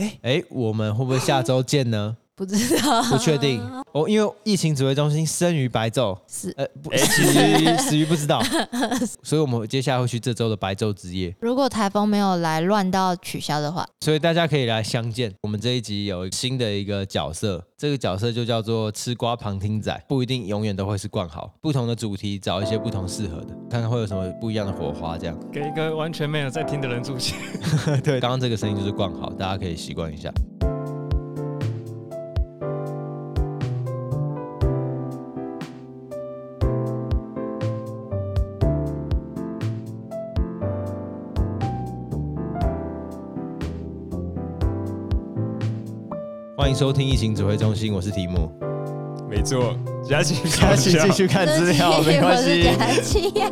哎哎，我们会不会下周见呢？不知道，不确定哦，因为疫情指挥中心生于白昼，是呃，不，死于死于不知道，所以我们接下来会去这周的白昼之夜。如果台风没有来乱到取消的话，所以大家可以来相见。我们这一集有新的一个角色，这个角色就叫做吃瓜旁听仔，不一定永远都会是冠豪，不同的主题找一些不同适合的，看看会有什么不一样的火花。这样给一个完全没有在听的人出现。对，刚刚这个声音就是冠豪，大家可以习惯一下。迎收听疫情指挥中心，我是提姆。没错，佳琪，佳琪继续看资料，没关系。佳琪呀，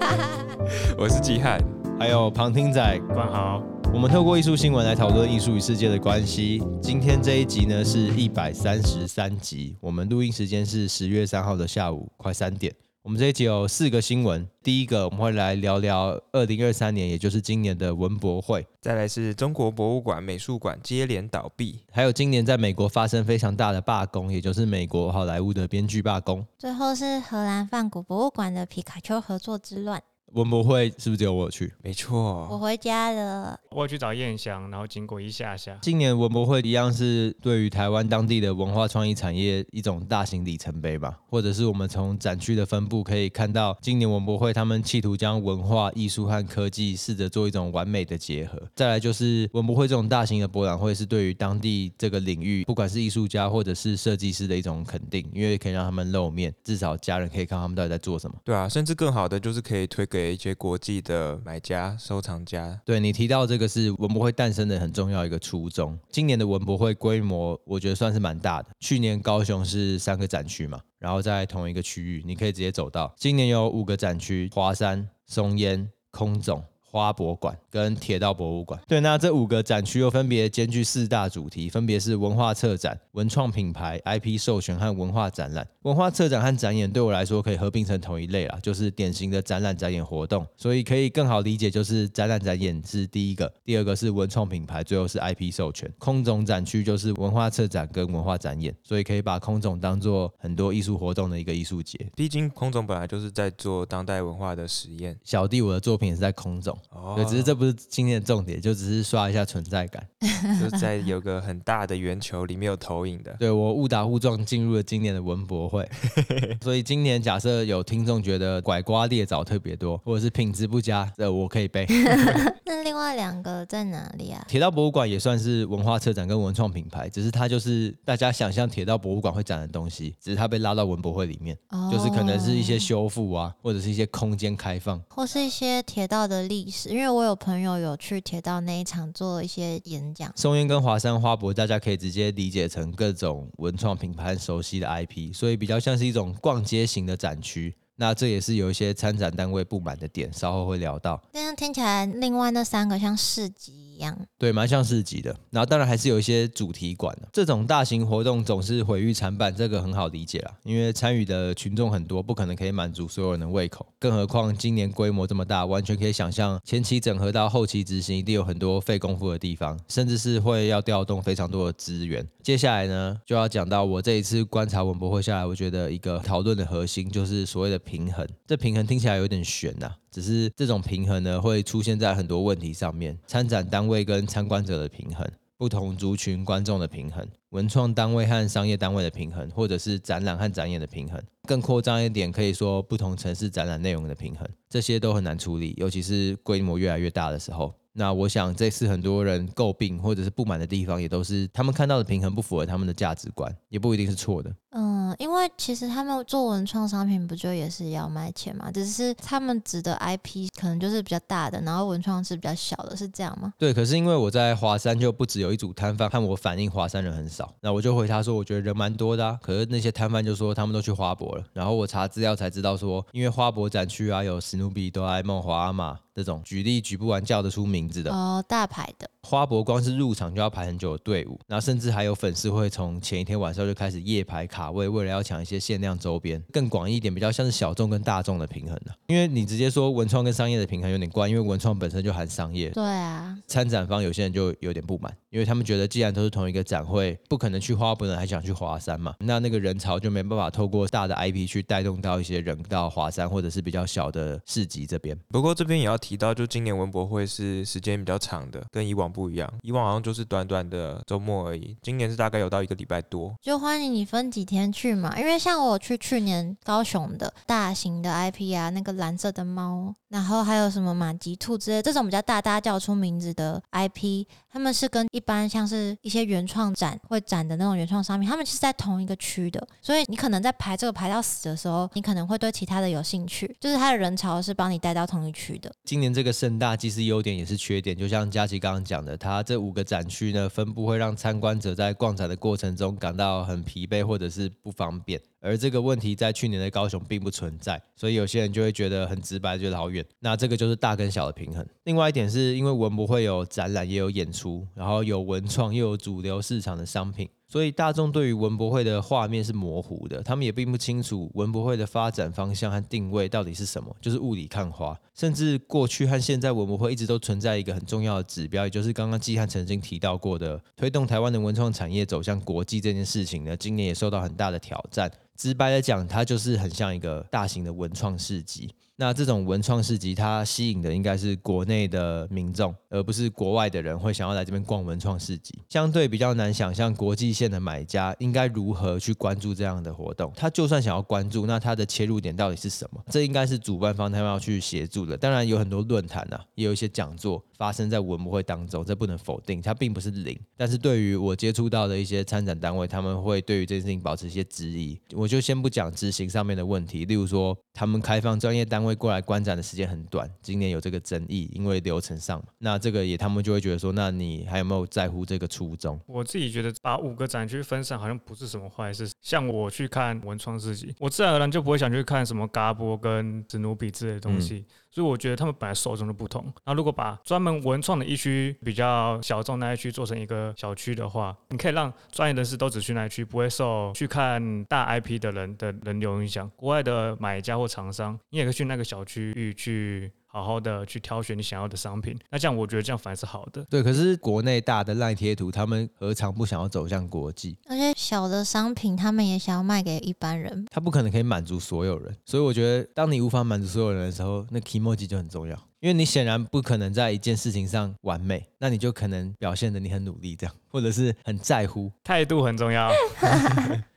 我是季汉，还有旁听仔关豪。我们透过艺术新闻来讨论艺术与世界的关系。今天这一集呢是一百三十三集，我们录音时间是十月三号的下午快三点。我们这一集有四个新闻，第一个我们会来聊聊二零二三年，也就是今年的文博会，再来是中国博物馆、美术馆接连倒闭，还有今年在美国发生非常大的罢工，也就是美国好莱坞的编剧罢工，最后是荷兰梵谷博物馆的皮卡丘合作之乱。文博会是不是只有我去？没错，我回家了。我去找燕翔，然后经过一下下。今年文博会一样是对于台湾当地的文化创意产业一种大型里程碑吧，或者是我们从展区的分布可以看到，今年文博会他们企图将文化艺术和科技试着做一种完美的结合。再来就是文博会这种大型的博览会是对于当地这个领域，不管是艺术家或者是设计师的一种肯定，因为可以让他们露面，至少家人可以看他们到底在做什么。对啊，甚至更好的就是可以推给。给一些国际的买家、收藏家，对你提到这个是文博会诞生的很重要一个初衷。今年的文博会规模，我觉得算是蛮大的。去年高雄是三个展区嘛，然后在同一个区域，你可以直接走到。今年有五个展区：华山、松烟、空总。花博馆跟铁道博物馆，对，那这五个展区又分别兼具四大主题，分别是文化策展、文创品牌、IP 授权和文化展览。文化策展和展演对我来说可以合并成同一类啦，就是典型的展览展演活动，所以可以更好理解，就是展览展演是第一个，第二个是文创品牌，最后是 IP 授权。空总展区就是文化策展跟文化展演，所以可以把空总当做很多艺术活动的一个艺术节。毕竟空总本来就是在做当代文化的实验。小弟我的作品也是在空总。哦，对，只是这不是今天的重点，就只是刷一下存在感，就在有个很大的圆球里面有投影的。对，我误打误撞进入了今年的文博会，所以今年假设有听众觉得拐瓜裂枣特别多，或者是品质不佳，这我可以背。那另外两个在哪里啊？铁道博物馆也算是文化车展跟文创品牌，只是它就是大家想象铁道博物馆会展的东西，只是它被拉到文博会里面，哦、就是可能是一些修复啊，或者是一些空间开放，或是一些铁道的历因为。我有朋友有去铁道那一场做一些演讲。松烟跟华山花博，大家可以直接理解成各种文创品牌熟悉的 IP，所以比较像是一种逛街型的展区。那这也是有一些参展单位不满的点，稍后会聊到。这样听起来，另外那三个像市集一样。对，蛮像市集的。然后当然还是有一些主题馆的。这种大型活动总是毁誉参半，这个很好理解啦，因为参与的群众很多，不可能可以满足所有人的胃口。更何况今年规模这么大，完全可以想象前期整合到后期执行，一定有很多费功夫的地方，甚至是会要调动非常多的资源。接下来呢，就要讲到我这一次观察文博会下来，我觉得一个讨论的核心就是所谓的平衡。这平衡听起来有点悬呐。只是这种平衡呢，会出现在很多问题上面：参展单位跟参观者的平衡，不同族群观众的平衡，文创单位和商业单位的平衡，或者是展览和展演的平衡。更扩张一点，可以说不同城市展览内容的平衡，这些都很难处理，尤其是规模越来越大的时候。那我想，这次很多人诟病或者是不满的地方，也都是他们看到的平衡不符合他们的价值观，也不一定是错的。嗯，因为其实他们做文创商品，不就也是要卖钱嘛？只是他们指的 IP 可能就是比较大的，然后文创是比较小的，是这样吗？对，可是因为我在华山就不只有一组摊贩，看我反映华山人很少，那我就回他说，我觉得人蛮多的啊。可是那些摊贩就说他们都去花博了，然后我查资料才知道说，因为花博展区啊有史努比、哆啦 A 梦、皇阿玛。这种举例举不完叫得出名字的哦，大牌的。花博光是入场就要排很久的队伍，然后甚至还有粉丝会从前一天晚上就开始夜排卡位，为了要抢一些限量周边。更广义一点，比较像是小众跟大众的平衡的。因为你直接说文创跟商业的平衡有点怪，因为文创本身就含商业。对啊。参展方有些人就有点不满，因为他们觉得既然都是同一个展会，不可能去花博的人还想去华山嘛，那那个人潮就没办法透过大的 IP 去带动到一些人到华山或者是比较小的市集这边。不过这边也要提到，就今年文博会是时间比较长的，跟以往不一样，以往好像。就是短短的周末而已，今年是大概有到一个礼拜多。就欢迎你分几天去嘛，因为像我去去年高雄的大型的 IP 啊，那个蓝色的猫，然后还有什么马吉兔之类这种比较大，大家叫出名字的 IP，他们是跟一般像是一些原创展会展的那种原创商品，他们是在同一个区的，所以你可能在排这个排到死的时候，你可能会对其他的有兴趣，就是他的人潮是帮你带到同一区的。今今年这个盛大既是优点也是缺点，就像佳琪刚刚讲的，它这五个。展区呢，分布会让参观者在逛展的过程中感到很疲惫或者是不方便，而这个问题在去年的高雄并不存在，所以有些人就会觉得很直白，觉得好远。那这个就是大跟小的平衡。另外一点是因为文博会有展览，也有演出，然后有文创，又有主流市场的商品。所以大众对于文博会的画面是模糊的，他们也并不清楚文博会的发展方向和定位到底是什么，就是雾里看花。甚至过去和现在文博会一直都存在一个很重要的指标，也就是刚刚季汉曾经提到过的，推动台湾的文创产业走向国际这件事情呢，今年也受到很大的挑战。直白的讲，它就是很像一个大型的文创市集。那这种文创市集，它吸引的应该是国内的民众，而不是国外的人会想要来这边逛文创市集。相对比较难想象，国际线的买家应该如何去关注这样的活动。他就算想要关注，那他的切入点到底是什么？这应该是主办方他们要去协助的。当然有很多论坛啊，也有一些讲座发生在文博会当中，这不能否定，它并不是零。但是对于我接触到的一些参展单位，他们会对于这件事情保持一些质疑。我就先不讲执行上面的问题，例如说他们开放专业单位。过来观展的时间很短，今年有这个争议，因为流程上嘛，那这个也他们就会觉得说，那你还有没有在乎这个初衷？我自己觉得把五个展区分散好像不是什么坏事。像我去看文创市集，我自然而然就不会想去看什么嘎波跟史努比之类的东西。嗯所以我觉得他们本来受众就不同，那如果把专门文创的一区比较小众那一区做成一个小区的话，你可以让专业人士都只去那一区，不会受去看大 IP 的人的人流影响。国外的买家或厂商，你也可以去那个小区域去。好好的去挑选你想要的商品，那这样我觉得这样反而是好的。对，可是国内大的烂贴图，他们何尝不想要走向国际？而且小的商品，他们也想要卖给一般人。他不可能可以满足所有人，所以我觉得，当你无法满足所有人的时候，那 kimoji 就很重要，因为你显然不可能在一件事情上完美，那你就可能表现的你很努力，这样，或者是很在乎，态度很重要。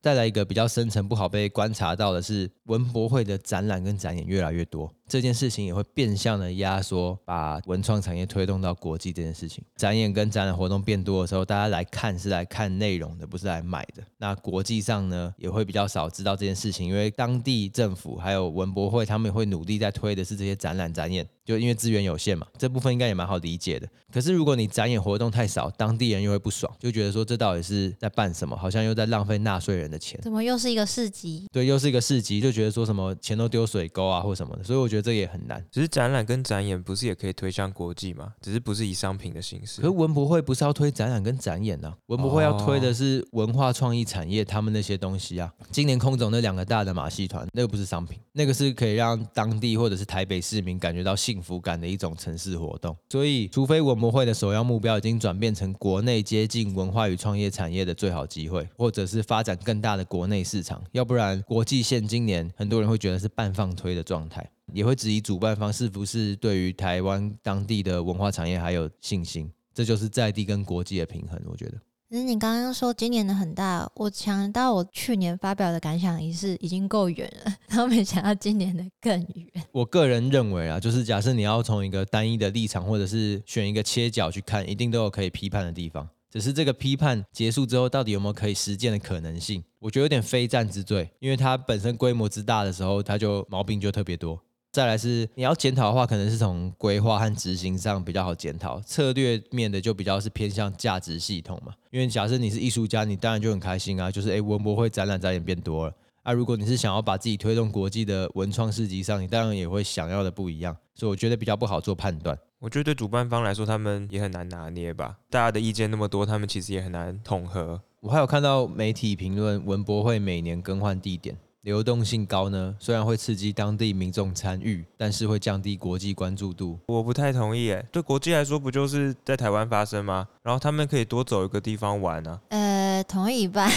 再来一个比较深层不好被观察到的是，文博会的展览跟展演越来越多，这件事情也会变相的压缩把文创产业推动到国际这件事情。展演跟展览活动变多的时候，大家来看是来看内容的，不是来买的。那国际上呢，也会比较少知道这件事情，因为当地政府还有文博会，他们也会努力在推的是这些展览展演，就因为资源有限嘛，这部分应该也蛮好理解的。可是如果你展演活动太少，当地人又会不爽，就觉得说这到底是在办什么？好像又在浪费纳税人的钱，怎么又是一个市集？对，又是一个市集，就觉得说什么钱都丢水沟啊，或什么的，所以我觉得这也很难。只是展览跟展演不是也可以推向国际吗？只是不是以商品的形式。可是文博会不是要推展览跟展演呢、啊？文博会要推的是文化创意产业，他们那些东西啊。今年空总那两个大的马戏团，那个不是商品，那个是可以让当地或者是台北市民感觉到幸福感的一种城市活动。所以，除非文博会的首要目标已经转变成国内接近文化与创业产业的最好机会，或者是发展更大的国内市场，要不然国际线今年很多人会觉得是半放推的状态，也会质疑主办方是不是对于台湾当地的文化产业还有信心。这就是在地跟国际的平衡，我觉得。可是你刚刚说今年的很大，我想到我去年发表的感想仪式已经够远了，然后没想到今年的更远。我个人认为啊，就是假设你要从一个单一的立场，或者是选一个切角去看，一定都有可以批判的地方。只是这个批判结束之后，到底有没有可以实践的可能性？我觉得有点非战之罪，因为它本身规模之大的时候，它就毛病就特别多。再来是你要检讨的话，可能是从规划和执行上比较好检讨，策略面的就比较是偏向价值系统嘛。因为假设你是艺术家，你当然就很开心啊，就是诶文博会展览展演变多了。啊，如果你是想要把自己推动国际的文创市集上，你当然也会想要的不一样，所以我觉得比较不好做判断。我觉得对主办方来说，他们也很难拿捏吧。大家的意见那么多，他们其实也很难统合。我还有看到媒体评论，文博会每年更换地点。流动性高呢，虽然会刺激当地民众参与，但是会降低国际关注度。我不太同意，哎，对国际来说，不就是在台湾发生吗？然后他们可以多走一个地方玩呢、啊？呃，同意一半，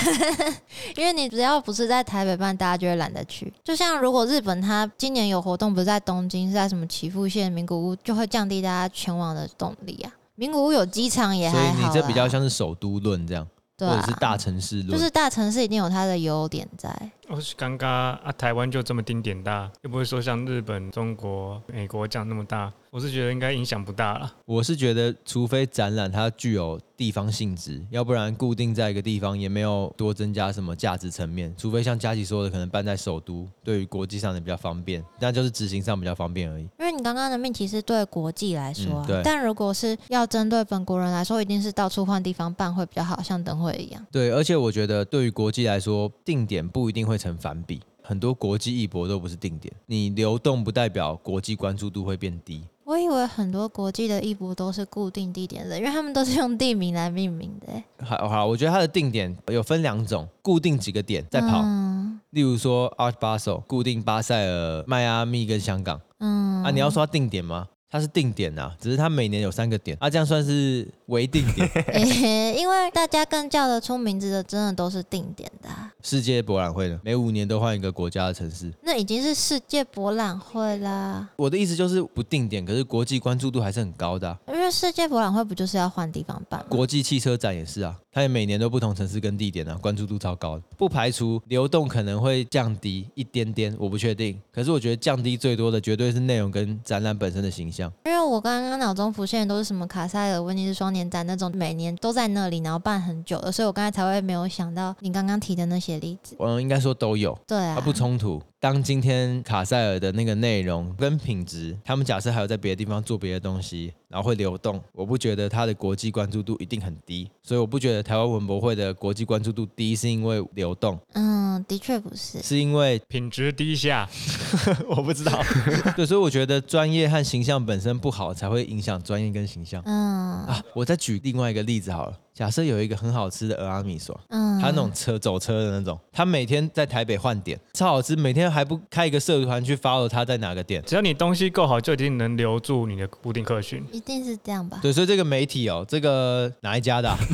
因为你只要不是在台北办，大家就会懒得去。就像如果日本它今年有活动，不是在东京，是在什么岐阜县名古屋，就会降低大家前往的动力啊。名古屋有机场也还好，所以你这比较像是首都论这样。或者是大城市，就是大城市一定有它的优点在。我是刚刚啊，台湾就这么丁点大，又不会说像日本、中国、美国这样那么大。我是觉得应该影响不大了。我是觉得，除非展览它具有地方性质，要不然固定在一个地方也没有多增加什么价值层面。除非像佳琪说的，可能办在首都，对于国际上的比较方便，那就是执行上比较方便而已。你刚刚的命题是对国际来说啊，嗯，对。但如果是要针对本国人来说，一定是到处换地方办会比较好，像灯会一样。对，而且我觉得对于国际来说，定点不一定会成反比。很多国际艺博都不是定点，你流动不代表国际关注度会变低。我以为很多国际的艺博都是固定地点的，因为他们都是用地名来命名的。好好，我觉得它的定点有分两种，固定几个点在跑，嗯、例如说 Art Basel 固定巴塞尔、迈阿密跟香港。嗯，啊，你要说它定点吗？它是定点啊，只是它每年有三个点，啊，这样算是微定点。欸，因为大家更叫得出名字的，真的都是定点的啊。世界博览会呢，每五年都换一个国家的城市，那已经是世界博览会啦。我的意思就是不定点，可是国际关注度还是很高的啊。因为世界博览会不就是要换地方办？国际汽车展也是啊。它也每年都不同城市跟地点啊，关注度超高的，不排除流动可能会降低一点点，我不确定。可是我觉得降低最多的绝对是内容跟展览本身的形象。因为我刚刚脑中浮现的都是什么卡塞尔、威尼斯双年展那种，每年都在那里，然后办很久的，所以我刚才才会没有想到你刚刚提的那些例子。我应该说都有，对啊，它不冲突。当今天卡塞尔的那个内容跟品质，他们假设还有在别的地方做别的东西，然后会流动，我不觉得它的国际关注度一定很低，所以我不觉得台湾文博会的国际关注度低是因为流动。嗯，的确不是，是因为品质低下。我不知道。对，所以我觉得专业和形象本身不好，才会影响专业跟形象。嗯啊，我再举另外一个例子好了。假设有一个很好吃的俄阿米索，嗯，他那种车走车的那种，他每天在台北换点，超好吃，每天还不开一个社团去 follow 他在哪个店，只要你东西够好，就一定能留住你的固定客群，一定是这样吧？对，所以这个媒体哦，这个哪一家的啊？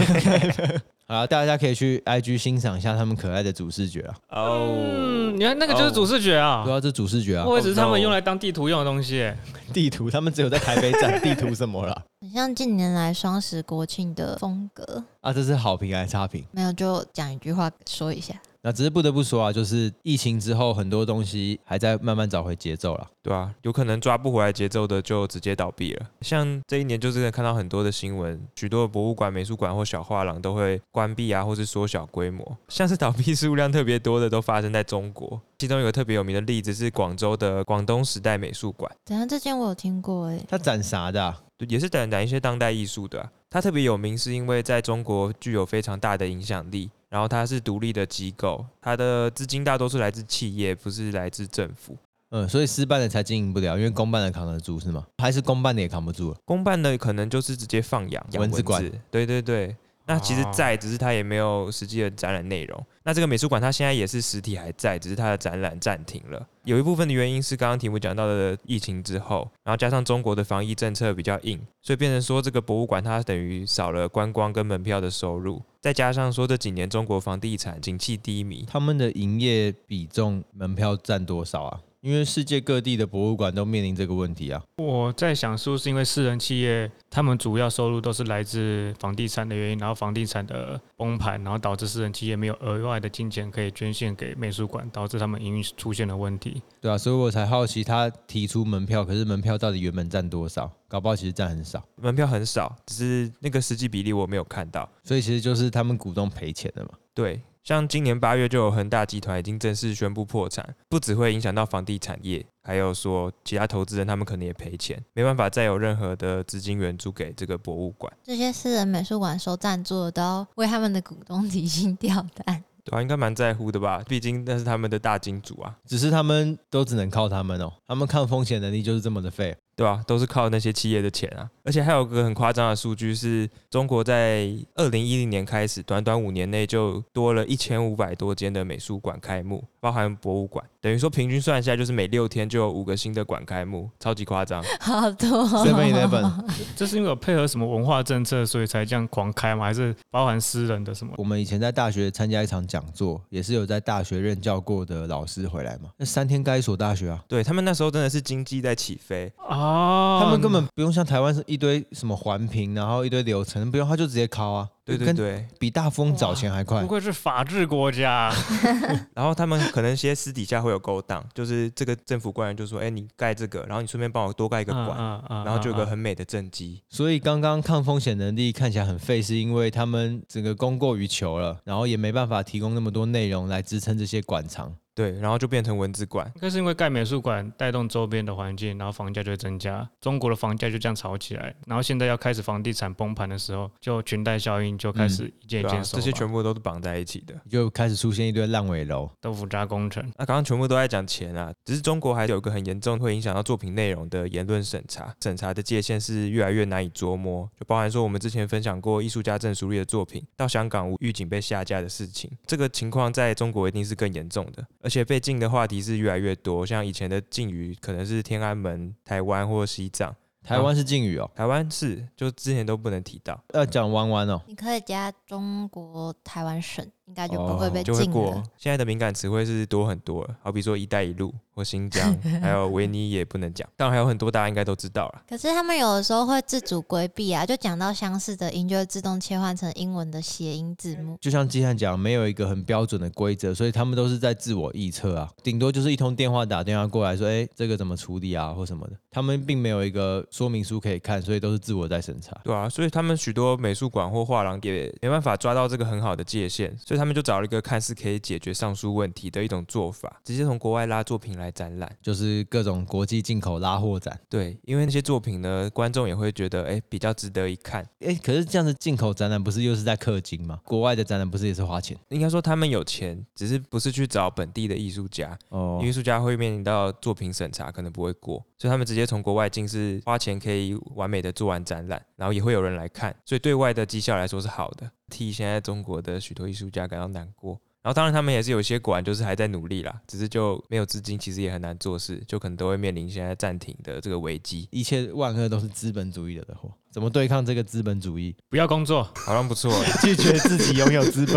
好，大家可以去 IG 欣赏一下他们可爱的主视觉啊。哦，嗯，你看那个就是主视觉啊。对啊，这主视觉啊。或者是他们用来当地图用的东西。地图，他们只有在台北展地图什么了？很像近年来双十国庆的风格。啊，这是好评还是差评？没有，就讲一句话说一下。那只是不得不说啊，就是疫情之后，很多东西还在慢慢找回节奏了，对啊，有可能抓不回来节奏的，就直接倒闭了。像这一年，就是看到很多的新闻，许多的博物馆、美术馆或小画廊都会关闭啊，或是缩小规模。像是倒闭数量特别多的，都发生在中国。其中有个特别有名的例子是广州的广东时代美术馆。等下，这间我有听过哎，它展啥的啊？也是展展一些当代艺术的啊。它特别有名，是因为在中国具有非常大的影响力。然后它是独立的机构，它的资金大多数来自企业，不是来自政府。嗯，所以私办的才经营不了，因为公办的扛得住是吗？还是公办的也扛不住了？公办的可能就是直接放养蚊子馆。对对对。那其实在，只是它也没有实际的展览内容。那这个美术馆它现在也是实体还在，只是它的展览暂停了。有一部分的原因是刚刚题目讲到的疫情之后，然后加上中国的防疫政策比较硬，所以变成说这个博物馆它等于少了观光跟门票的收入。再加上说这几年中国房地产景气低迷，他们的营业比重门票占多少啊？因为世界各地的博物馆都面临这个问题啊。我在想，是不是因为私人企业他们主要收入都是来自房地产的原因，然后房地产的崩盘，然后导致私人企业没有额外的金钱可以捐献给美术馆，导致他们营运出现了问题。对啊，所以我才好奇他提出门票，可是门票到底原本占多少？搞不好其实占很少，门票很少，只是那个实际比例我没有看到，所以其实就是他们股东赔钱了嘛。对。像今年八月就有恒大集团已经正式宣布破产，不只会影响到房地产业，还有说其他投资人他们可能也赔钱，没办法再有任何的资金援助给这个博物馆。这些私人美术馆收赞助的都要为他们的股东提心吊胆。对啊，应该蛮在乎的吧？毕竟那是他们的大金主啊。只是他们都只能靠他们哦，他们抗风险能力就是这么的废。对吧、啊？都是靠那些企业的钱啊！而且还有个很夸张的数据是，中国在二零一零年开始，短短五年内就多了一千五百多间的美术馆开幕，包含博物馆。等于说平均算一下来，就是每六天就有五个新的馆开幕，超级夸张。好多。Seven Eleven，这是因为有配合什么文化政策，所以才这样狂开吗？还是包含私人的什么？我们以前在大学参加一场讲座，也是有在大学任教过的老师回来嘛。那三天盖一所大学啊？对，他们那时候真的是经济在起飞啊，他们根本不用像台湾是一堆什么环评，然后一堆流程，不用他就直接考啊。对对对，比大风早钱还快。不愧是法治国家。然后他们可能些私底下会有勾当，就是这个政府官员就说：“哎，你盖这个，然后你顺便帮我多盖一个馆，嗯嗯、然后就有个很美的政绩。”所以刚刚抗风险能力看起来很废，是因为他们整个供过于求了，然后也没办法提供那么多内容来支撑这些馆藏。对，然后就变成文字馆。应该是因为盖美术馆带动周边的环境，然后房价就会增加，中国的房价就这样炒起来。然后现在要开始房地产崩盘的时候，就裙带效应就开始一件一件收、嗯啊。这些全部都是绑在一起的，就开始出现一堆烂尾楼、豆腐渣工程。那刚刚全部都在讲钱啊，只是中国还有一个很严重会影响到作品内容的言论审查，审查的界限是越来越难以捉摸，就包含说我们之前分享过艺术家郑淑丽的作品到香港无预警被下架的事情，这个情况在中国一定是更严重的，而且被禁的话。题是越来越多，像以前的禁语可能是天安门、台湾或西藏。台湾是禁语哦，台湾是就之前都不能提到。要讲弯弯哦，你可以加中国台湾省，应该就不会被禁了。就会过。现在的敏感词汇是多很多了，好比说“一带一路”。或新疆还有维尼也不能讲，当然还有很多大家应该都知道了。可是他们有的时候会自主规避啊，就讲到相似的音就会自动切换成英文的谐音字幕。就像季汉讲，没有一个很标准的规则，所以他们都是在自我臆测啊。顶多就是一通电话打电话过来说，哎，这个怎么处理啊，或什么的。他们并没有一个说明书可以看，所以都是自我在审查。对啊，所以他们许多美术馆或画廊也没办法抓到这个很好的界限，所以他们就找了一个看似可以解决上述问题的一种做法，直接从国外拉作品来展览，就是。各种国际进口拉货展，对，因为那些作品呢，观众也会觉得，哎，比较值得一看。哎，可是这样子进口展览不是又是在氪金吗？国外的展览不是也是花钱？应该说他们有钱，只是不是去找本地的艺术家哦，艺术家会面临到作品审查，可能不会过，所以他们直接从国外进，是花钱可以完美的做完展览，然后也会有人来看，所以对外的绩效来说是好的，替现在中国的许多艺术家感到难过。然后当然他们也是有些馆就是还在努力啦，只是就没有资金，其实也很难做事，就可能都会面临现在暂停的这个危机。一切万恶都是资本主义惹的祸。怎么对抗这个资本主义？不要工作，好像不错。拒绝自己拥有资本，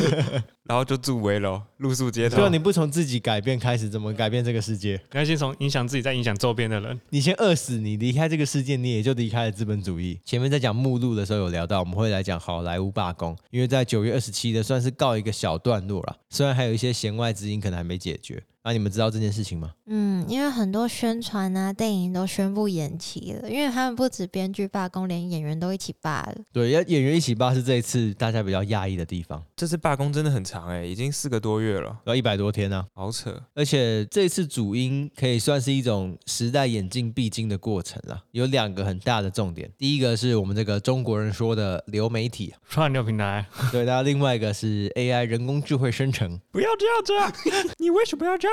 然后就住危楼、露宿街头。如果，你不从自己改变开始，怎么改变这个世界？应该先从影响自己，再影响周边的人。你先饿死，你离开这个世界，你也就离开了资本主义。前面在讲目录的时候有聊到，我们会来讲好莱坞罢工，因为在九月二十七的算是告一个小段落了，虽然还有一些弦外之音可能还没解决。那、啊、你们知道这件事情吗？嗯，因为很多宣传啊、电影都宣布延期了，因为他们不止编剧罢工，连演员都一起罢了。对，要演员一起罢是这一次大家比较讶异的地方。这次罢工真的很长哎，已经四个多月了，要一百多天呢、啊，好扯。而且这次主因可以算是一种时代演进必经的过程了，有两个很大的重点。第一个是我们这个中国人说的流媒体串流平台，对，然后另外一个是 AI 人工智慧生成。不要这样子，你为什么要这样？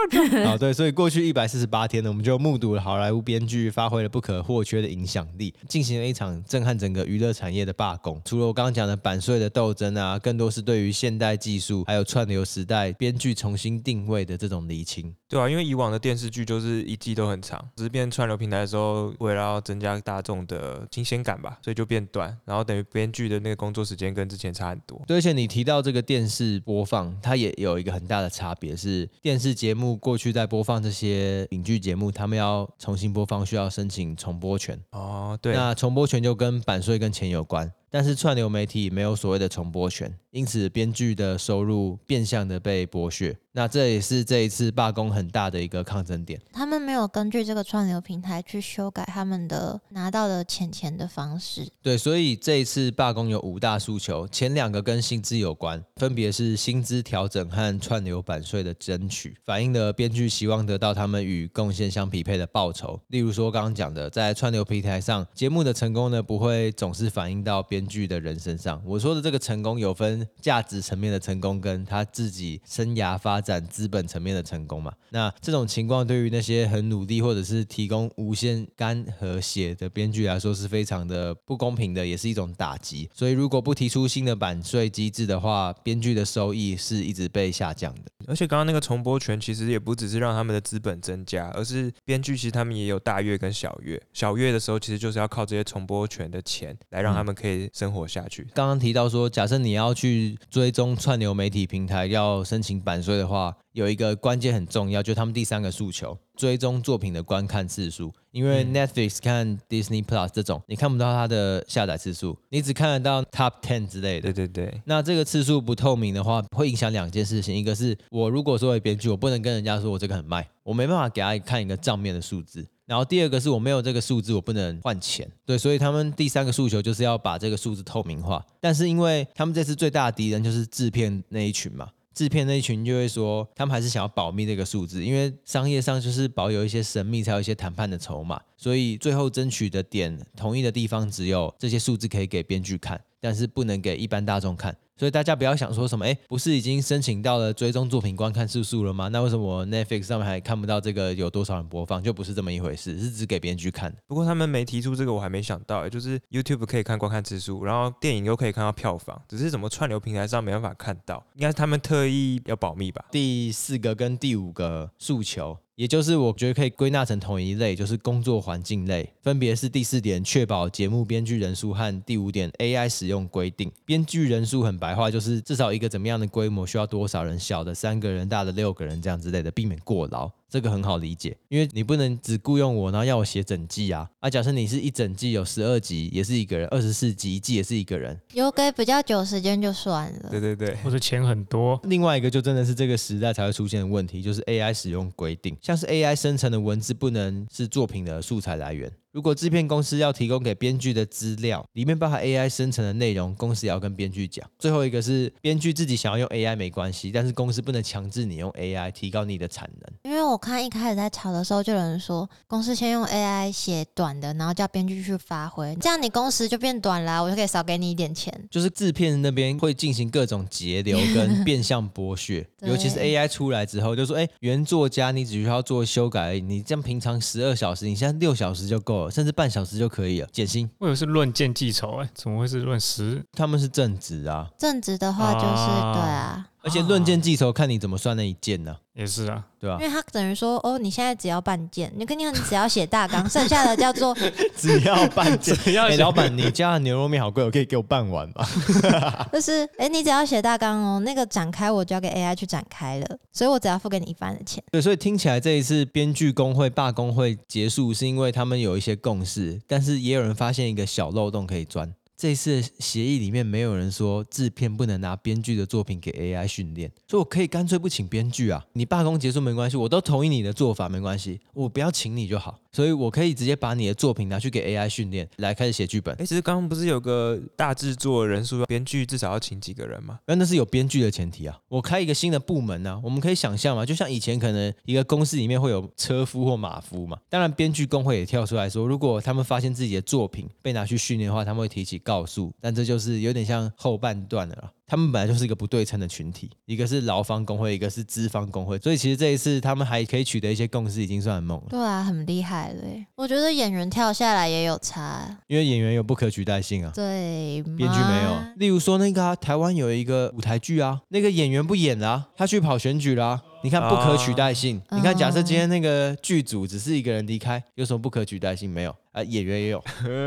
好，对，所以过去一百四十八天呢，我们就目睹了好莱坞编剧发挥了不可或缺的影响力，进行了一场震撼整个娱乐产业的罢工。除了我刚刚讲的版税的斗争啊，更多是对于现代技术还有串流时代编剧重新定位的这种厘清。对啊，因为以往的电视剧就是一季都很长，只是变串流平台的时候，为了要增加大众的新鲜感吧，所以就变短，然后等于编剧的那个工作时间跟之前差很多。对，而且你提到这个电视播放，它也有一个很大的差别，是电视节目过去在播放这些影剧节目，他们要重新播放需要申请重播权。哦，对，那重播权就跟版税跟钱有关。但是串流媒体没有所谓的重播权，因此编剧的收入变相的被剥削。那这也是这一次罢工很大的一个抗争点。他们没有根据这个串流平台去修改他们的拿到的钱钱的方式。对，所以这一次罢工有五大诉求，前两个跟薪资有关，分别是薪资调整和串流版税的争取，反映了编剧希望得到他们与贡献相匹配的报酬。例如说刚刚讲的，在串流平台上节目的成功呢，不会总是反映到编编剧的人身上。我说的这个成功有分价值层面的成功，跟他自己生涯发展资本层面的成功嘛。那这种情况对于那些很努力或者是提供无限肝和血的编剧来说是非常的不公平的，也是一种打击。所以如果不提出新的版税机制的话，编剧的收益是一直被下降的。而且刚刚那个重播权其实也不只是让他们的资本增加，而是编剧其实他们也有大月跟小月。小月的时候其实就是要靠这些重播权的钱来让他们可以生活下去。嗯、刚刚提到说，假设你要去追踪串流媒体平台要申请版税的话，有一个关键很重要，就是他们第三个诉求：追踪作品的观看次数。因为 Netflix 看 Disney Plus 这种，你看不到它的下载次数，你只看得到 Top Ten 之类的。对对对。那这个次数不透明的话，会影响两件事情。一个是我如果作为编剧，我不能跟人家说我这个很卖，我没办法给他看一个账面的数字。然后第二个是我没有这个数字，我不能换钱。对，所以他们第三个诉求就是要把这个数字透明化。但是因为他们这次最大的敌人就是制片那一群嘛。制片那一群就会说，他们还是想要保密这个数字，因为商业上就是保有一些神秘，才有一些谈判的筹码。所以最后争取的点，同意的地方只有这些数字可以给编剧看，但是不能给一般大众看。所以大家不要想说什么，哎，不是已经申请到了追踪作品观看次数了吗？那为什么 Netflix 上面还看不到这个有多少人播放？就不是这么一回事，是只给编剧看。不过他们没提出这个，我还没想到，就是 YouTube 可以看观看次数，然后电影又可以看到票房，只是怎么串流平台上没办法看到，应该是他们特意要保密吧？第四个跟第五个诉求。也就是我觉得可以归纳成同一类，就是工作环境类，分别是第四点确保节目编剧人数和第五点 AI 使用规定。编剧人数很白话，就是至少一个怎么样的规模需要多少人，小的三个人，大的六个人这样之类的，避免过劳。这个很好理解，因为你不能只雇佣我，然后要我写整季啊。啊，假设你是一整季有十二集，也是一个人；二十四集一季也是一个人。有给比较久时间就算了。对对对，或者钱很多。另外一个就真的是这个时代才会出现的问题，就是 AI 使用规定，像是 AI 生成的文字不能是作品的素材来源。如果制片公司要提供给编剧的资料里面包含 AI 生成的内容，公司也要跟编剧讲。最后一个是编剧自己想要用 AI 没关系，但是公司不能强制你用 AI 提高你的产能。因为我看一开始在吵的时候，就有人说公司先用 AI 写短的，然后叫编剧去发挥，这样你工时就变短了，我就可以少给你一点钱。就是制片那边会进行各种节流跟变相剥削，尤其是 AI 出来之后，就说哎，原作家你只需要做修改而已，你这样平常十二小时，你现在六小时就够了。甚至半小时就可以了，减薪。我以为是论件计酬，哎，怎么会是论时？他们是正职啊，正职的话就是、啊、对啊。而且论件计酬，看你怎么算那一件呢？也是啊，对吧？因为他等于说，哦，你现在只要半件，你跟你讲，你只要写大纲，剩下的叫做 只要半件。哎，老板，你家的牛肉面好贵，我可以给我半碗吗？就是，哎，你只要写大纲哦，那个展开我就要给 AI 去展开了，所以我只要付给你一半的钱。对，所以听起来这一次编剧工会罢工会结束，是因为他们有一些共识，但是也有人发现一个小漏洞可以钻。这一次协议里面没有人说制片不能拿编剧的作品给 AI 训练，所以我可以干脆不请编剧啊，你罢工结束没关系，我都同意你的做法没关系，我不要请你就好。所以我可以直接把你的作品拿去给 AI 训练，来开始写剧本。哎，其实刚刚不是有个大制作人数，编剧至少要请几个人吗？那那是有编剧的前提啊。我开一个新的部门呢、啊，我们可以想象嘛，就像以前可能一个公司里面会有车夫或马夫嘛。当然，编剧工会也跳出来说，如果他们发现自己的作品被拿去训练的话，他们会提起告诉。但这就是有点像后半段的了。他们本来就是一个不对称的群体，一个是劳方工会，一个是资方工会，所以其实这一次他们还可以取得一些共识，已经算很猛了。对啊，很厉害了。我觉得演员跳下来也有差，因为演员有不可取代性啊。对，编剧没有。例如说那个啊，台湾有一个舞台剧啊，那个演员不演了啊，他去跑选举了啊。你看不可取代性，啊、你看假设今天那个剧组只是一个人离开，有什么不可取代性？没有啊，演员也有，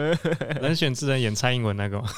人选之人演蔡英文那个吗？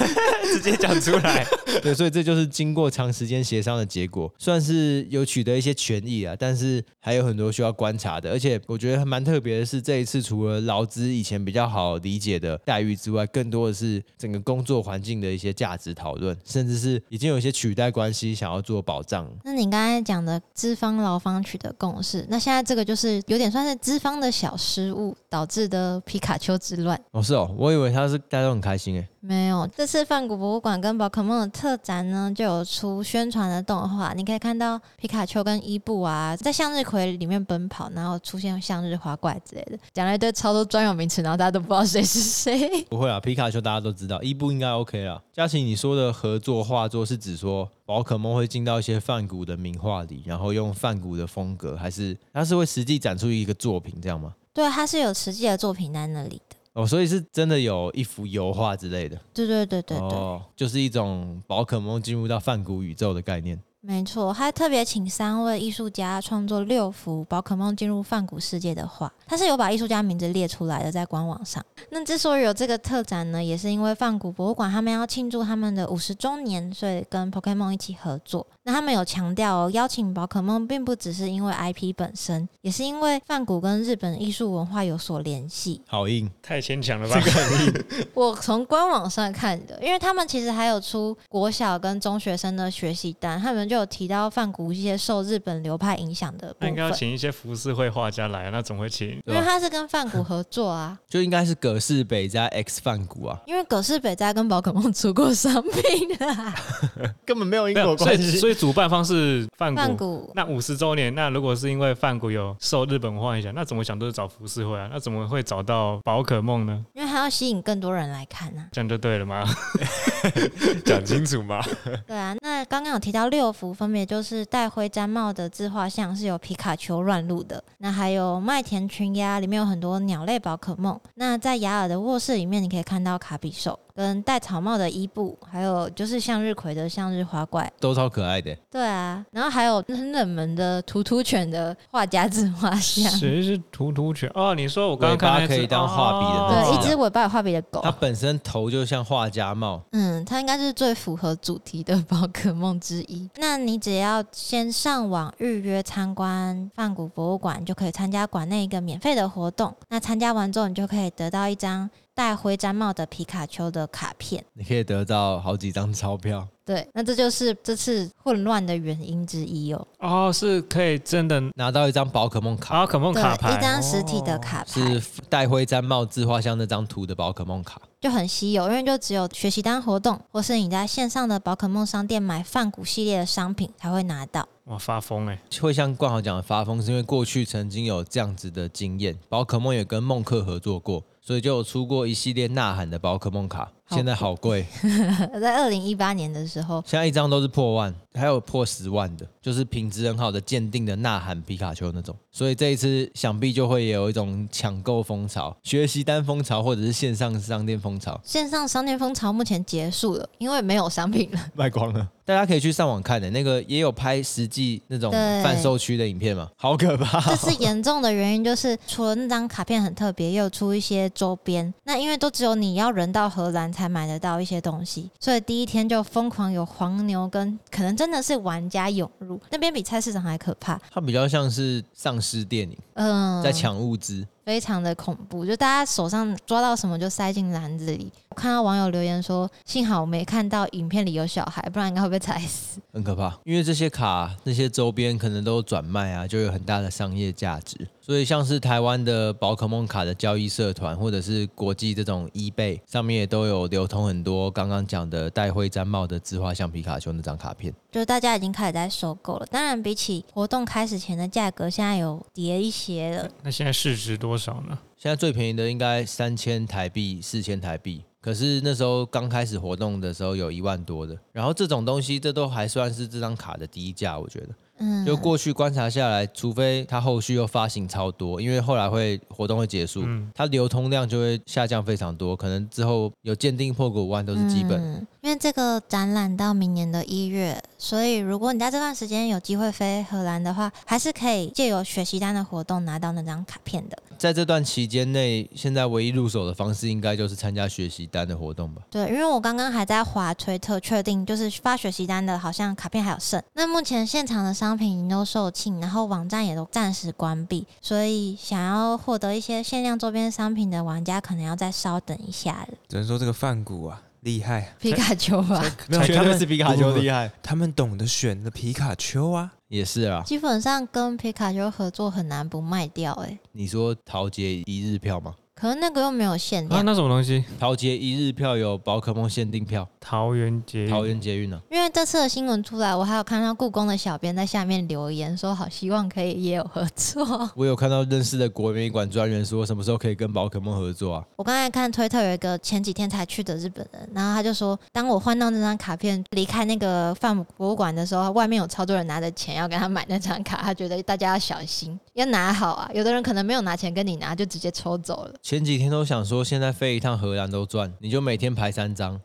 直接讲出来。对，所以这就是经过长时间协商的结果，算是有取得一些权益啊，但是还有很多需要观察的。而且我觉得还蛮特别的是，这一次除了劳资以前比较好理解的待遇之外，更多的是整个工作环境的一些价值讨论，甚至是已经有一些取代关系想要做保障。那你刚才讲的。资方劳方取得共识，那现在这个就是有点算是资方的小失误导致的皮卡丘之乱。哦，是哦，我以为他是大家都很开心诶。没有，这次梵谷博物馆跟宝可梦的特展呢，就有出宣传的动画，你可以看到皮卡丘跟伊布啊，在向日葵里面奔跑，然后出现向日花怪之类的，讲了一堆超多专有名词，然后大家都不知道谁是谁。不会啊，皮卡丘大家都知道，伊布应该 OK 啦。佳琪，你说的合作画作是指说宝可梦会进到一些梵谷的名画里，然后用梵谷的风格，还是它是会实际展出一个作品这样吗？对，它是有实际的作品在那里的。哦，所以是真的有一幅油画之类的。对对对对对，哦，就是一种宝可梦进入到泛古宇宙的概念。没错，还特别请三位艺术家创作六幅宝可梦进入泛古世界的画，他是有把艺术家名字列出来的，在官网上。那之所以有这个特展呢，也是因为泛古博物馆他们要庆祝他们的五十周年，所以跟 Pokemon 一起合作。那他们有强调哦，邀请宝可梦并不只是因为 IP 本身，也是因为梵谷跟日本艺术文化有所联系。好硬，太牵强了吧？这个很硬。我从官网上看的，因为他们其实还有出国小跟中学生的学习单，他们就有提到梵谷一些受日本流派影响的部分。那应该要请一些浮世绘画家来，那总会请？因为他是跟梵谷合作啊，就应该是葛饰北斋 X 梵谷啊。因为葛饰北斋跟宝可梦出过商品啊，根本没有因果关系。所以，所以主办方是。范谷，谷那五十周年，那如果是因为范谷有受日本文化影响，那怎么想都是找浮世绘啊？那怎么会找到宝可梦呢？因为还要吸引更多人来看呢、啊。这样就对了吗？讲清楚吗？对啊，那刚刚有提到六幅，分别就是戴灰毡帽的自画像，是由皮卡丘乱入的。那还有麦田群鸭，里面有很多鸟类宝可梦。那在雅尔的卧室里面，你可以看到卡比兽。跟戴草帽的伊布，还有就是向日葵的向日花怪，都超可爱的。对啊，然后还有很冷门的图图犬的画家自画像。谁是图图犬？哦，你说我刚刚看可以当画笔的、哦，对，一只尾巴有画笔的狗。它本身头就像画家帽。嗯，它应该是最符合主题的宝可梦之一。那你只要先上网预约参观泛谷博物馆，就可以参加馆内一个免费的活动。那参加完之后，你就可以得到一张。戴灰毡帽的皮卡丘的卡片，你可以得到好几张钞票。对，那这就是这次混乱的原因之一哦。哦，是可以真的拿到一张宝可梦卡，宝可梦卡牌，一张实体的卡牌，是戴灰毡帽自画像那张图的宝可梦卡，就很稀有，因为就只有学习单活动，或是你在线上的宝可梦商店买泛古系列的商品才会拿到。哇，发疯哎！会像冠豪讲的发疯，是因为过去曾经有这样子的经验，宝可梦也跟梦客合作过。所以就有出过一系列呐喊的宝可梦卡，现在好贵。在二零一八年的时候，现在一张都是破万，还有破十万的，就是品质很好的鉴定的呐喊皮卡丘那种。所以这一次想必就会有一种抢购风潮、学习单风潮，或者是线上商店风潮。线上商店风潮目前结束了，因为没有商品了，卖光了。大家可以去上网看的，那个也有拍实际那种贩售区的影片嘛，好可怕。这次严重的原因就是，除了那张卡片很特别，也有出一些周边。那因为都只有你要人到荷兰才买得到一些东西，所以第一天就疯狂有黄牛跟可能真的是玩家涌入那边，比菜市场还可怕。它比较像是丧尸电影，嗯，在抢物资。非常的恐怖，就大家手上抓到什么就塞进篮子里。我看到网友留言说：“幸好我没看到影片里有小孩，不然应该会被踩死。”很可怕，因为这些卡、那些周边可能都转卖啊，就有很大的商业价值。所以像是台湾的宝可梦卡的交易社团，或者是国际这种 eBay 上面也都有流通很多刚刚讲的戴灰毡帽的自画像皮卡丘那张卡片，就是大家已经开始在收购了。当然，比起活动开始前的价格，现在有跌一些了。那现在市值多少呢？现在最便宜的应该三千台币、四千台币。可是那时候刚开始活动的时候有一万多的。然后这种东西，这都还算是这张卡的低价，我觉得。嗯，就过去观察下来，除非它后续又发行超多，因为后来会活动会结束，嗯，它流通量就会下降非常多，可能之后有鉴定破个五万都是基本。嗯，因为这个展览到明年的一月，所以如果你在这段时间有机会飞荷兰的话，还是可以借由学习单的活动拿到那张卡片的。在这段期间内，现在唯一入手的方式应该就是参加学习单的活动吧？对，因为我刚刚还在划推特，确定就是发学习单的，好像卡片还有剩。那目前现场的商品已经都售罄，然后网站也都暂时关闭，所以想要获得一些限量周边商品的玩家，可能要再稍等一下了。只能说这个饭谷啊，厉害，皮卡丘吧？没有，他们是皮卡丘厉害，他们懂得选的皮卡丘啊。也是啊，基本上跟皮卡丘合作很难不卖掉哎、欸。你说桃捷一日票吗？可是那个又没有限量。啊，那什么东西？桃捷一日票有宝可梦限定票，桃园捷桃园捷运呢？因为这次的新闻出来，我还有看到故宫的小编在下面留言说，好希望可以也有合作。我有看到认识的国美馆专员说，什么时候可以跟宝可梦合作啊？我刚才看推特有一个前几天才去的日本人，然后他就说，当我换到那张卡片离开那个范博物馆的时候，外面有超多人拿着钱要跟他买那张卡，他觉得大家要小心，要拿好啊。有的人可能没有拿钱跟你拿，就直接抽走了。前几天都想说，现在飞一趟荷兰都赚，你就每天排三张。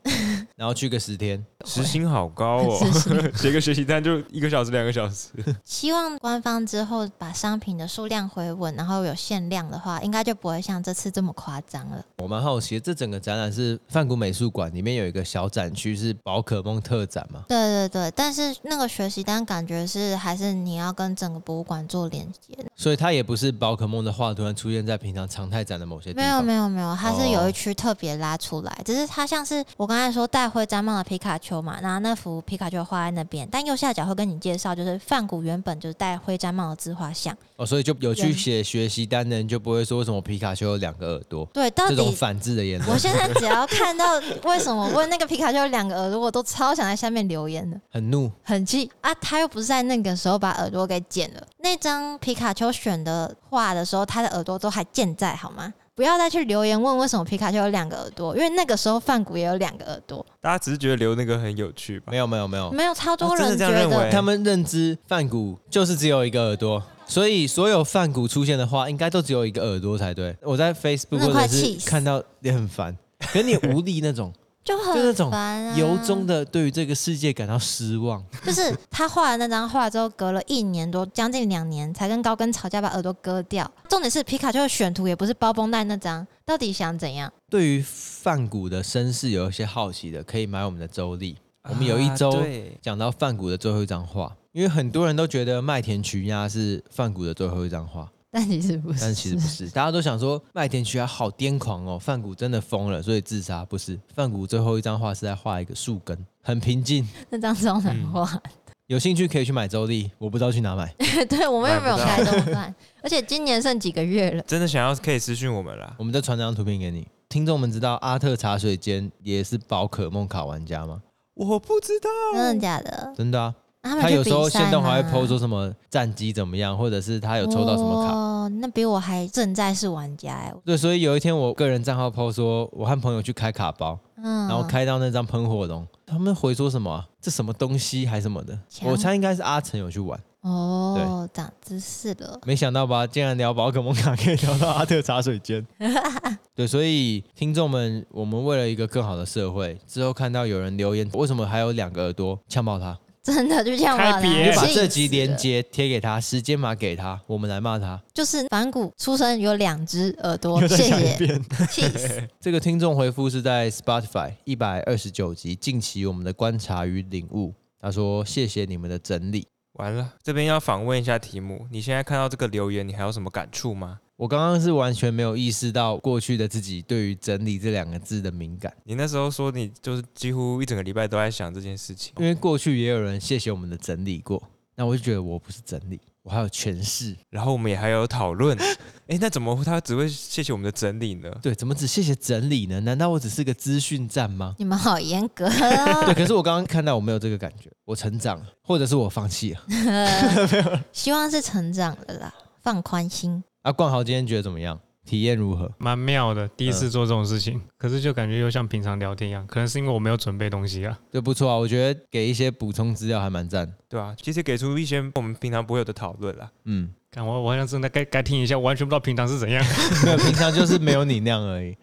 然后去个十天，时薪好高哦，写 个学习单就一个小时两个小时。希望官方之后把商品的数量回稳，然后有限量的话，应该就不会像这次这么夸张了。我蛮好奇，这整个展览是泛谷美术馆里面有一个小展区是宝可梦特展吗？对对对，但是那个学习单感觉是还是你要跟整个博物馆做连接的，所以它也不是宝可梦的画突然出现在平常常态展的某些地方。没有没有没有，它是有一区特别拉出来，哦、只是它像是我刚才说带。戴徽章帽的皮卡丘嘛，然后那幅皮卡丘画在那边，但右下角会跟你介绍，就是梵谷原本就是戴徽章帽的自画像哦，所以就有去写学习单的人就不会说为什么皮卡丘有两个耳朵，对，到底这种反制的言论。我现在只要看到为什么问那个皮卡丘有两个耳朵，我都超想在下面留言的，很怒很气啊！他又不是在那个时候把耳朵给剪了，那张皮卡丘选的画的时候，他的耳朵都还健在，好吗？不要再去留言问为什么皮卡丘有两个耳朵，因为那个时候范谷也有两个耳朵。大家只是觉得留那个很有趣吧？没有没有没有没有，超多人觉得、哦、他们认知范谷就是只有一个耳朵，所以所有梵谷出现的话应该都只有一个耳朵才对。我在 Facebook 或者是看到也很烦，可你无力那种。就很烦啊，就那种由衷的对于这个世界感到失望。就是他画了那张画之后，隔了一年多，将近两年，才跟高更吵架，把耳朵割掉。重点是皮卡丘的选图也不是包绷带那张，到底想怎样？对于梵谷的身世有一些好奇的，可以买我们的周历。我们有一周讲到梵谷的最后一张画，因为很多人都觉得麦田曲鸭是梵谷的最后一张画。但其实不是，但其实不是，大家都想说麦田曲鸭好癫狂哦，范谷真的疯了，所以自杀。不是，范谷最后一张画是在画一个树根，很平静。那张超难画，嗯，有兴趣可以去买周历，我不知道去哪买。对，我们又没有开动漫，而且今年剩几个月了。真的想要可以私讯我们啦，我们再传这张图片给你。听众们知道阿特茶水间也是宝可梦卡玩家吗？我不知道，真的假的？真的啊。他有时候限动还会 po 出什么战绩怎么样，或者是他有抽到什么卡。哦，那比我还正在是玩家哎。对，所以有一天我个人账号 po 说，我和朋友去开卡包，嗯，然后开到那张喷火龙，他们回说什么、啊？这什么东西还什么的？我猜应该是阿成有去玩。哦，长知识了。没想到吧？竟然聊宝可梦卡可以聊到阿特茶水间。对，所以听众们，我们为了一个更好的社会，之后看到有人留言，为什么还有两个耳朵？呛爆他！真的就这样吗？你把这集连接贴给他，时间码给他，我们来骂他。就是反骨出生有两只耳朵，谢谢。这个听众回复是在 Spotify 一百二十九集，近期我们的观察与领悟。他说：“谢谢你们的整理。”完了，这边要访问一下题目。你现在看到这个留言，你还有什么感触吗？我刚刚是完全没有意识到过去的自己对于“整理”这两个字的敏感。你那时候说你就是几乎一整个礼拜都在想这件事情，因为过去也有人谢谢我们的整理过，那我就觉得我不是整理，我还有诠释，然后我们也还有讨论。哎，那怎么他只会谢谢我们的整理呢？对，怎么只谢谢整理呢？难道我只是个资讯站吗？你们好严格哦。对，可是我刚刚看到我没有这个感觉，我成长了，或者是我放弃了。希望是成长了啦，放宽心。啊，冠豪今天觉得怎么样？体验如何？蛮妙的，第一次做这种事情，嗯、可是就感觉又像平常聊天一样。可能是因为我没有准备东西啊。对，不错啊，我觉得给一些补充资料还蛮赞。对啊，其实给出一些我们平常不会有的讨论啦。嗯，看我，我好像真的该该听一下，我完全不知道平常是怎样。没有，平常就是没有你那样而已。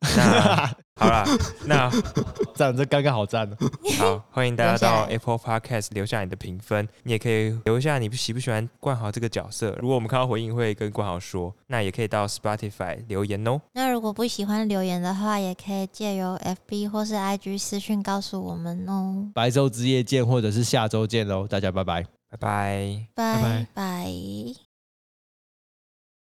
那好了，那 这样这刚刚好赞哦。好，欢迎大家到 Apple Podcast 留下你的评分，你也可以留下你喜不喜欢冠豪这个角色。如果我们看到回应，会跟冠豪说。那也可以到 Spotify 留言哦。那如果不喜欢留言的话，也可以借由 FB 或是 IG 私讯告诉我们哦。白昼之夜见，或者是下周见喽，大家拜拜，拜拜，拜拜。